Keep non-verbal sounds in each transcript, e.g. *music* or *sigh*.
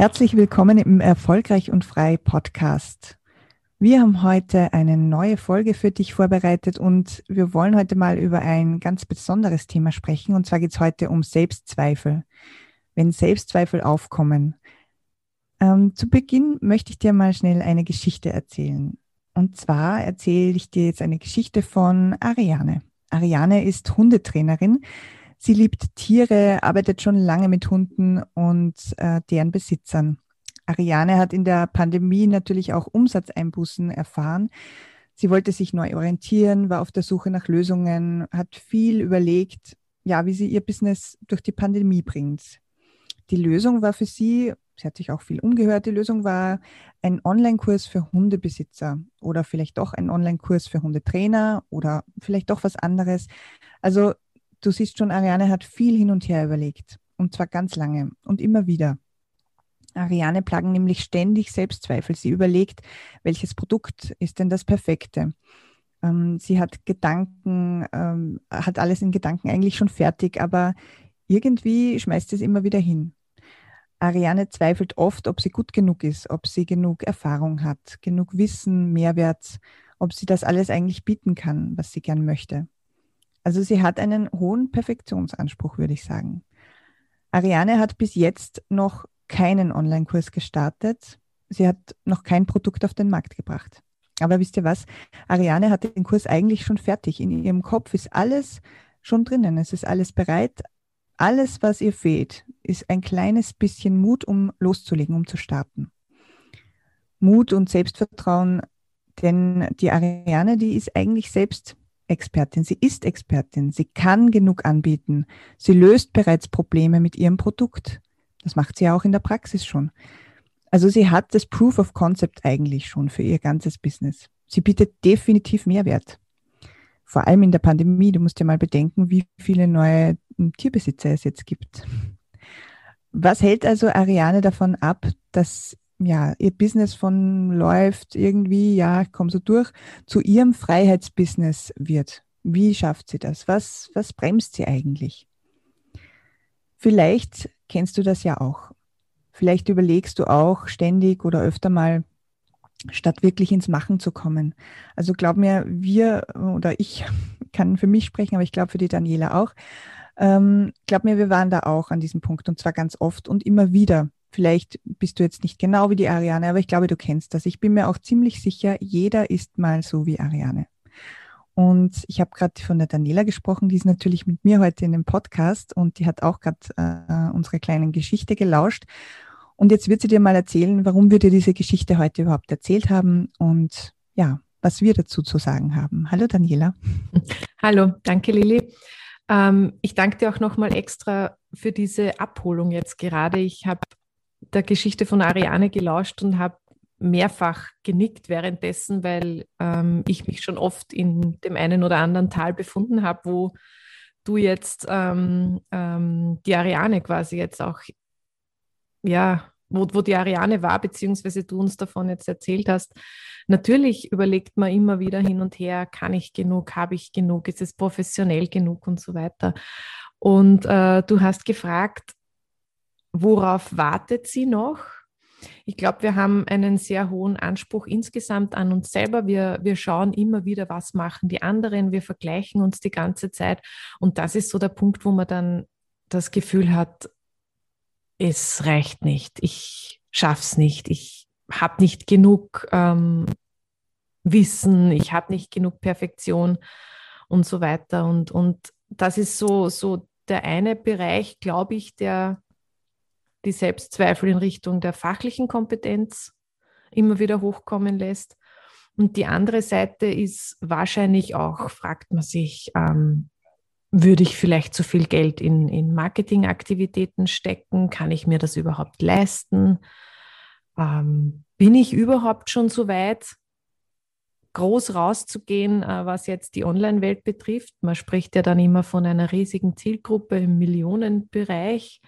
Herzlich willkommen im Erfolgreich und Frei Podcast. Wir haben heute eine neue Folge für dich vorbereitet und wir wollen heute mal über ein ganz besonderes Thema sprechen. Und zwar geht es heute um Selbstzweifel, wenn Selbstzweifel aufkommen. Ähm, zu Beginn möchte ich dir mal schnell eine Geschichte erzählen. Und zwar erzähle ich dir jetzt eine Geschichte von Ariane. Ariane ist Hundetrainerin Sie liebt Tiere, arbeitet schon lange mit Hunden und äh, deren Besitzern. Ariane hat in der Pandemie natürlich auch Umsatzeinbußen erfahren. Sie wollte sich neu orientieren, war auf der Suche nach Lösungen, hat viel überlegt, ja, wie sie ihr Business durch die Pandemie bringt. Die Lösung war für sie, sie hat sich auch viel umgehört, die Lösung war ein Online-Kurs für Hundebesitzer oder vielleicht doch ein Online-Kurs für Hundetrainer oder vielleicht doch was anderes. Also du siehst schon, Ariane hat viel hin und her überlegt. Und zwar ganz lange und immer wieder. Ariane plagen nämlich ständig Selbstzweifel. Sie überlegt, welches Produkt ist denn das perfekte? Ähm, sie hat Gedanken, ähm, hat alles in Gedanken eigentlich schon fertig, aber irgendwie schmeißt es immer wieder hin. Ariane zweifelt oft, ob sie gut genug ist, ob sie genug Erfahrung hat, genug Wissen, Mehrwert, ob sie das alles eigentlich bieten kann, was sie gern möchte. Also sie hat einen hohen Perfektionsanspruch, würde ich sagen. Ariane hat bis jetzt noch keinen Online-Kurs gestartet. Sie hat noch kein Produkt auf den Markt gebracht. Aber wisst ihr was? Ariane hat den Kurs eigentlich schon fertig. In ihrem Kopf ist alles schon drinnen. Es ist alles bereit. Alles, was ihr fehlt, ist ein kleines bisschen Mut, um loszulegen, um zu starten. Mut und Selbstvertrauen, denn die Ariane, die ist eigentlich selbst Expertin, sie ist Expertin, sie kann genug anbieten, sie löst bereits Probleme mit ihrem Produkt. Das macht sie auch in der Praxis schon. Also sie hat das Proof of Concept eigentlich schon für ihr ganzes Business. Sie bietet definitiv Mehrwert. Vor allem in der Pandemie. Du musst ja mal bedenken, wie viele neue Tierbesitzer es jetzt gibt. Was hält also Ariane davon ab, dass ja, ihr Business von läuft irgendwie, ja, komm so durch, zu ihrem Freiheitsbusiness wird. Wie schafft sie das? Was, was bremst sie eigentlich? Vielleicht kennst du das ja auch. Vielleicht überlegst du auch ständig oder öfter mal, statt wirklich ins Machen zu kommen. Also glaub mir, wir oder ich *laughs* kann für mich sprechen, aber ich glaube für die Daniela auch. Ähm, glaub mir, wir waren da auch an diesem Punkt und zwar ganz oft und immer wieder. Vielleicht bist du jetzt nicht genau wie die Ariane, aber ich glaube, du kennst das. Ich bin mir auch ziemlich sicher, jeder ist mal so wie Ariane. Und ich habe gerade von der Daniela gesprochen, die ist natürlich mit mir heute in dem Podcast und die hat auch gerade äh, unsere kleinen Geschichte gelauscht. Und jetzt wird sie dir mal erzählen, warum wir dir diese Geschichte heute überhaupt erzählt haben und ja, was wir dazu zu sagen haben. Hallo Daniela. *laughs* Hallo, danke Lili. Ähm, ich danke dir auch nochmal extra für diese Abholung jetzt gerade. Ich habe der Geschichte von Ariane gelauscht und habe mehrfach genickt währenddessen, weil ähm, ich mich schon oft in dem einen oder anderen Tal befunden habe, wo du jetzt ähm, ähm, die Ariane quasi jetzt auch, ja, wo, wo die Ariane war, beziehungsweise du uns davon jetzt erzählt hast. Natürlich überlegt man immer wieder hin und her, kann ich genug, habe ich genug, ist es professionell genug und so weiter. Und äh, du hast gefragt, Worauf wartet sie noch? Ich glaube, wir haben einen sehr hohen Anspruch insgesamt an uns selber. Wir, wir schauen immer wieder, was machen die anderen. Wir vergleichen uns die ganze Zeit. Und das ist so der Punkt, wo man dann das Gefühl hat, es reicht nicht. Ich schaff's nicht. Ich habe nicht genug ähm, Wissen. Ich habe nicht genug Perfektion und so weiter. Und, und das ist so, so der eine Bereich, glaube ich, der die Selbstzweifel in Richtung der fachlichen Kompetenz immer wieder hochkommen lässt. Und die andere Seite ist wahrscheinlich auch, fragt man sich, ähm, würde ich vielleicht zu viel Geld in, in Marketingaktivitäten stecken? Kann ich mir das überhaupt leisten? ähm, bin ich überhaupt schon so weit, groß rauszugehen, äh, was jetzt die Online-Welt betrifft? Man spricht ja dann immer von einer riesigen Zielgruppe im Millionenbereich.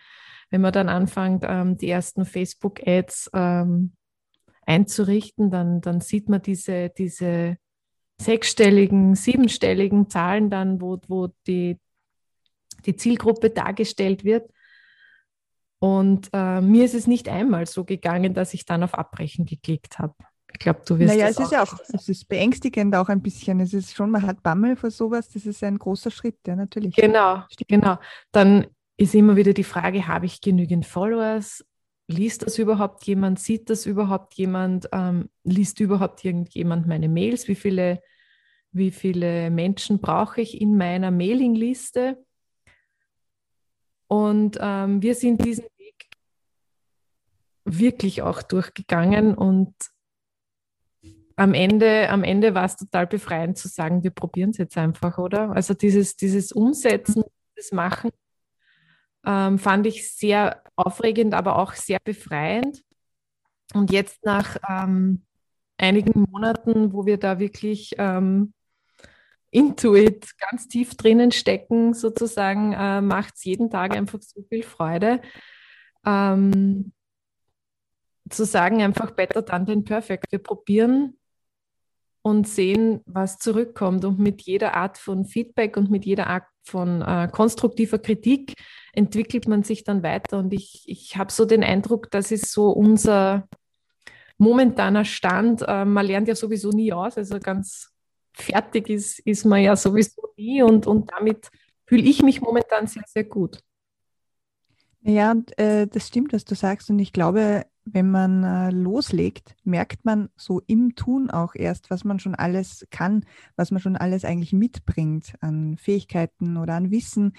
Wenn man dann anfängt, ähm, die ersten Facebook-Ads ähm, einzurichten, dann, dann sieht man diese, diese sechsstelligen, siebenstelligen Zahlen dann, wo, wo die, die Zielgruppe dargestellt wird. Und äh, mir ist es nicht einmal so gegangen, dass ich dann auf Abbrechen geklickt habe. Ich glaube, du wirst Naja, es ist ja auch, es ist beängstigend auch ein bisschen. Es ist schon, man hat Bammel vor sowas, das ist ein großer Schritt, ja, natürlich. Genau, Stimmt. genau. Dann ist immer wieder die Frage, habe ich genügend Followers? Liest das überhaupt jemand? Sieht das überhaupt jemand? Ähm, liest überhaupt irgendjemand meine Mails? Wie viele, wie viele Menschen brauche ich in meiner Mailingliste? Und ähm, wir sind diesen Weg wirklich auch durchgegangen und am Ende, am Ende war es total befreiend zu sagen, wir probieren es jetzt einfach, oder? Also dieses, dieses Umsetzen, das Machen ähm, fand ich sehr aufregend, aber auch sehr befreiend. Und jetzt nach ähm, einigen Monaten, wo wir da wirklich ähm, Intuit ganz tief drinnen stecken, sozusagen, äh, macht es jeden Tag einfach so viel Freude. Ähm, zu sagen, einfach better done than perfect. Wir probieren und sehen, was zurückkommt. Und mit jeder Art von Feedback und mit jeder Art von äh, konstruktiver Kritik entwickelt man sich dann weiter. Und ich, ich habe so den Eindruck, das ist so unser momentaner Stand. Äh, man lernt ja sowieso nie aus, also ganz fertig ist, ist man ja sowieso nie. Und, und damit fühle ich mich momentan sehr, sehr gut. Ja, äh, das stimmt, was du sagst. Und ich glaube, wenn man äh, loslegt, merkt man so im Tun auch erst, was man schon alles kann, was man schon alles eigentlich mitbringt an Fähigkeiten oder an Wissen,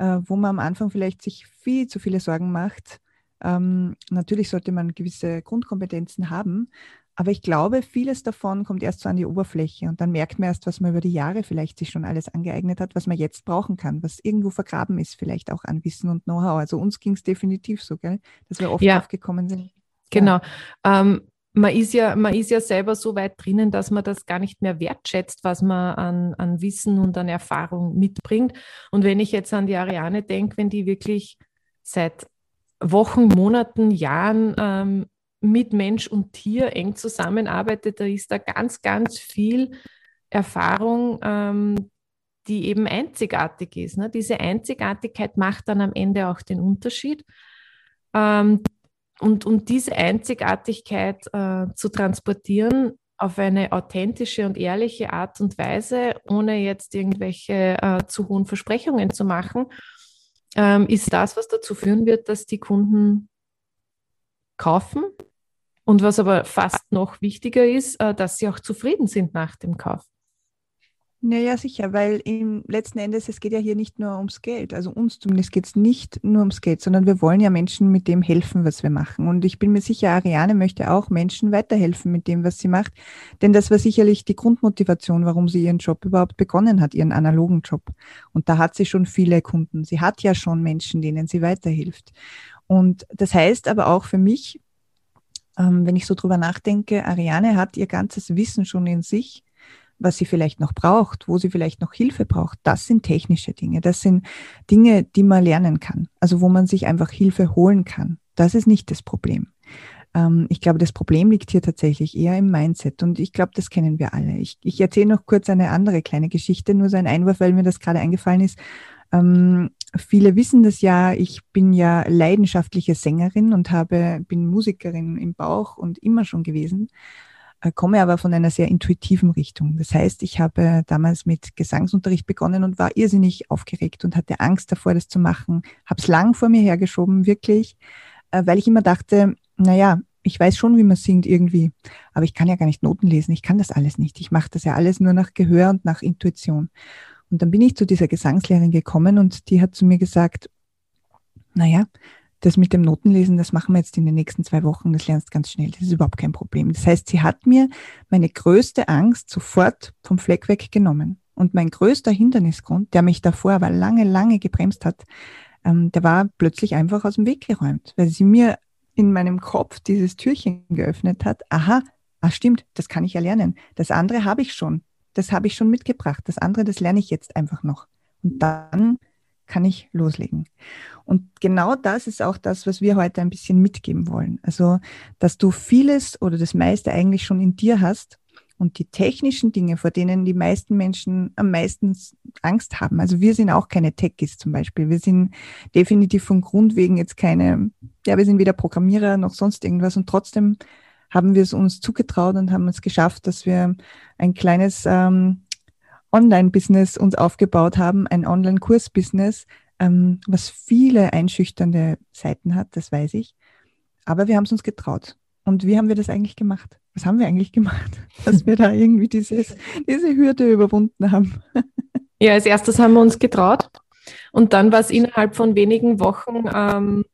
äh, wo man am Anfang vielleicht sich viel zu viele Sorgen macht. Ähm, natürlich sollte man gewisse Grundkompetenzen haben, aber ich glaube, vieles davon kommt erst so an die Oberfläche und dann merkt man erst, was man über die Jahre vielleicht sich schon alles angeeignet hat, was man jetzt brauchen kann, was irgendwo vergraben ist, vielleicht auch an Wissen und Know-how. Also uns ging es definitiv so, gell? dass wir oft ja. aufgekommen sind. Genau. Ähm, man ist, ja, man ist ja selber so weit drinnen, dass man das gar nicht mehr wertschätzt, was man an, an Wissen und an Erfahrung mitbringt. Und wenn ich jetzt an die Ariane denke, wenn die wirklich seit Wochen, Monaten, Jahren ähm, mit Mensch und Tier eng zusammenarbeitet, da ist da ganz, ganz viel Erfahrung, ähm, die eben einzigartig ist. Ne? Diese Einzigartigkeit macht dann am Ende auch den Unterschied. Ähm, und, und diese Einzigartigkeit äh, zu transportieren auf eine authentische und ehrliche Art und Weise, ohne jetzt irgendwelche äh, zu hohen Versprechungen zu machen, ähm, ist das, was dazu führen wird, dass die Kunden kaufen. Und was aber fast noch wichtiger ist, äh, dass sie auch zufrieden sind nach dem Kauf. Naja, sicher, weil im letzten Endes, es geht ja hier nicht nur ums Geld. Also uns zumindest geht es nicht nur ums Geld, sondern wir wollen ja Menschen mit dem helfen, was wir machen. Und ich bin mir sicher, Ariane möchte auch Menschen weiterhelfen mit dem, was sie macht. Denn das war sicherlich die Grundmotivation, warum sie ihren Job überhaupt begonnen hat, ihren analogen Job. Und da hat sie schon viele Kunden. Sie hat ja schon Menschen, denen sie weiterhilft. Und das heißt aber auch für mich, ähm, wenn ich so drüber nachdenke, Ariane hat ihr ganzes Wissen schon in sich was sie vielleicht noch braucht, wo sie vielleicht noch Hilfe braucht, das sind technische Dinge. Das sind Dinge, die man lernen kann. Also wo man sich einfach Hilfe holen kann. Das ist nicht das Problem. Ähm, ich glaube, das Problem liegt hier tatsächlich eher im Mindset. Und ich glaube, das kennen wir alle. Ich, ich erzähle noch kurz eine andere kleine Geschichte, nur so ein Einwurf, weil mir das gerade eingefallen ist. Ähm, viele wissen das ja, ich bin ja leidenschaftliche Sängerin und habe, bin Musikerin im Bauch und immer schon gewesen. Äh, komme aber von einer sehr intuitiven Richtung. Das heißt, ich habe damals mit Gesangsunterricht begonnen und war irrsinnig aufgeregt und hatte Angst davor, das zu machen. Habe es lang vor mir hergeschoben, wirklich, äh, weil ich immer dachte, naja, ich weiß schon, wie man singt irgendwie, aber ich kann ja gar nicht Noten lesen, ich kann das alles nicht. Ich mache das ja alles nur nach Gehör und nach Intuition. Und dann bin ich zu dieser Gesangslehrerin gekommen und die hat zu mir gesagt, naja, das mit dem Notenlesen, das machen wir jetzt in den nächsten zwei Wochen, das lernst ganz schnell, das ist überhaupt kein Problem. Das heißt, sie hat mir meine größte Angst sofort vom Fleck weg genommen. Und mein größter Hindernisgrund, der mich davor aber lange, lange gebremst hat, ähm, der war plötzlich einfach aus dem Weg geräumt, weil sie mir in meinem Kopf dieses Türchen geöffnet hat, aha, ah stimmt, das kann ich ja lernen. Das andere habe ich schon. Das habe ich schon mitgebracht. Das andere, das lerne ich jetzt einfach noch. Und dann kann ich loslegen. Und genau das ist auch das, was wir heute ein bisschen mitgeben wollen. Also, dass du vieles oder das meiste eigentlich schon in dir hast und die technischen Dinge, vor denen die meisten Menschen am meisten Angst haben. Also wir sind auch keine Techies zum Beispiel. Wir sind definitiv von Grund wegen jetzt keine, ja, wir sind weder Programmierer noch sonst irgendwas und trotzdem haben wir es uns zugetraut und haben es geschafft, dass wir ein kleines ähm, Online-Business uns aufgebaut haben, ein Online-Kurs-Business, ähm, was viele einschüchternde Seiten hat, das weiß ich. Aber wir haben es uns getraut. Und wie haben wir das eigentlich gemacht? Was haben wir eigentlich gemacht, *laughs* dass wir da irgendwie dieses, diese Hürde überwunden haben? *laughs* Ja, als erstes haben wir uns getraut. Und dann war es innerhalb von wenigen Wochen, ähm,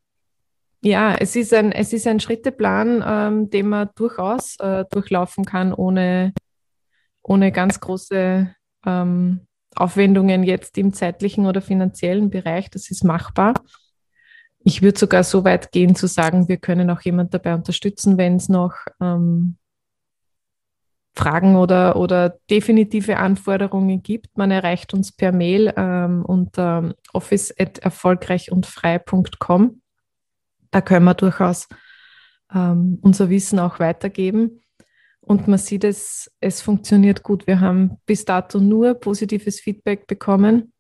ja, es ist ein, es ist ein Schritteplan, ähm, den man durchaus äh, durchlaufen kann, ohne, ohne ganz große ähm, Aufwendungen jetzt im zeitlichen oder finanziellen Bereich. Das ist machbar. Ich würde sogar so weit gehen zu sagen, wir können auch jemand dabei unterstützen, wenn es noch ähm, Fragen oder, oder definitive Anforderungen gibt. Man erreicht uns per Mail ähm, unter office.erfolgreichundfrei.com. Da können wir durchaus ähm, unser Wissen auch weitergeben. Und man sieht es, es funktioniert gut. Wir haben bis dato nur positives Feedback bekommen.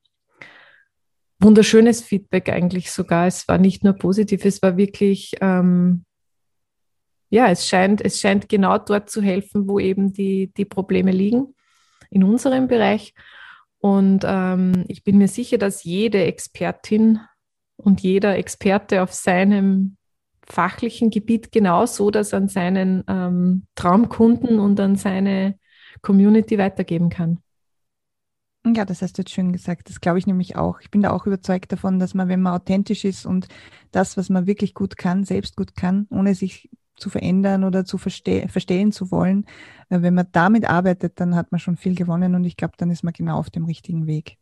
Wunderschönes Feedback eigentlich sogar. Es war nicht nur positiv, es war wirklich, ähm, ja, es scheint, es scheint genau dort zu helfen, wo eben die, die Probleme liegen, in unserem Bereich. Und ähm, ich bin mir sicher, dass jede Expertin und jeder Experte auf seinem fachlichen Gebiet genauso das an seinen ähm, Traumkunden und an seine Community weitergeben kann. Ja, das hast du jetzt schön gesagt. Das glaube ich nämlich auch. Ich bin da auch überzeugt davon, dass man, wenn man authentisch ist und das, was man wirklich gut kann, selbst gut kann, ohne sich zu verändern oder zu verste verstehen zu wollen, äh, wenn man damit arbeitet, dann hat man schon viel gewonnen und ich glaube, dann ist man genau auf dem richtigen Weg.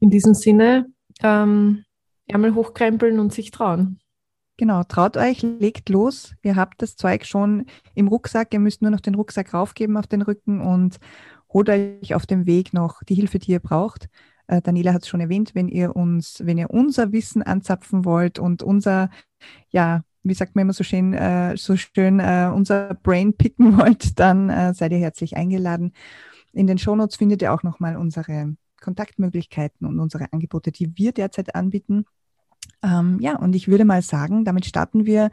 In diesem Sinne, ähm, Ärmel hochkrempeln und sich trauen. Genau, traut euch, legt los. Ihr habt das Zeug schon im Rucksack. Ihr müsst nur noch den Rucksack raufgeben auf den Rücken und holt euch auf dem Weg noch die Hilfe, die ihr braucht. Äh, Daniela hat es schon erwähnt, wenn ihr uns, wenn ihr unser Wissen anzapfen wollt und unser, ja, wie sagt man immer so schön, äh, so schön äh, unser Brain picken *laughs* wollt, dann äh, seid ihr herzlich eingeladen. In den Shownotes findet ihr auch nochmal unsere Kontaktmöglichkeiten und unsere Angebote, die wir derzeit anbieten. Ähm, ja, und ich würde mal sagen, damit starten wir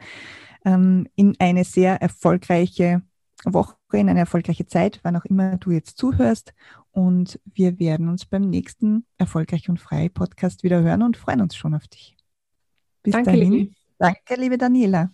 ähm, in eine sehr erfolgreiche Woche, in eine erfolgreiche Zeit, wann auch immer du jetzt zuhörst. Und wir werden uns beim nächsten Erfolgreich und Frei Podcast wieder hören und freuen uns schon auf dich. Bis Danke, dahin. Liebe. Danke, liebe Daniela.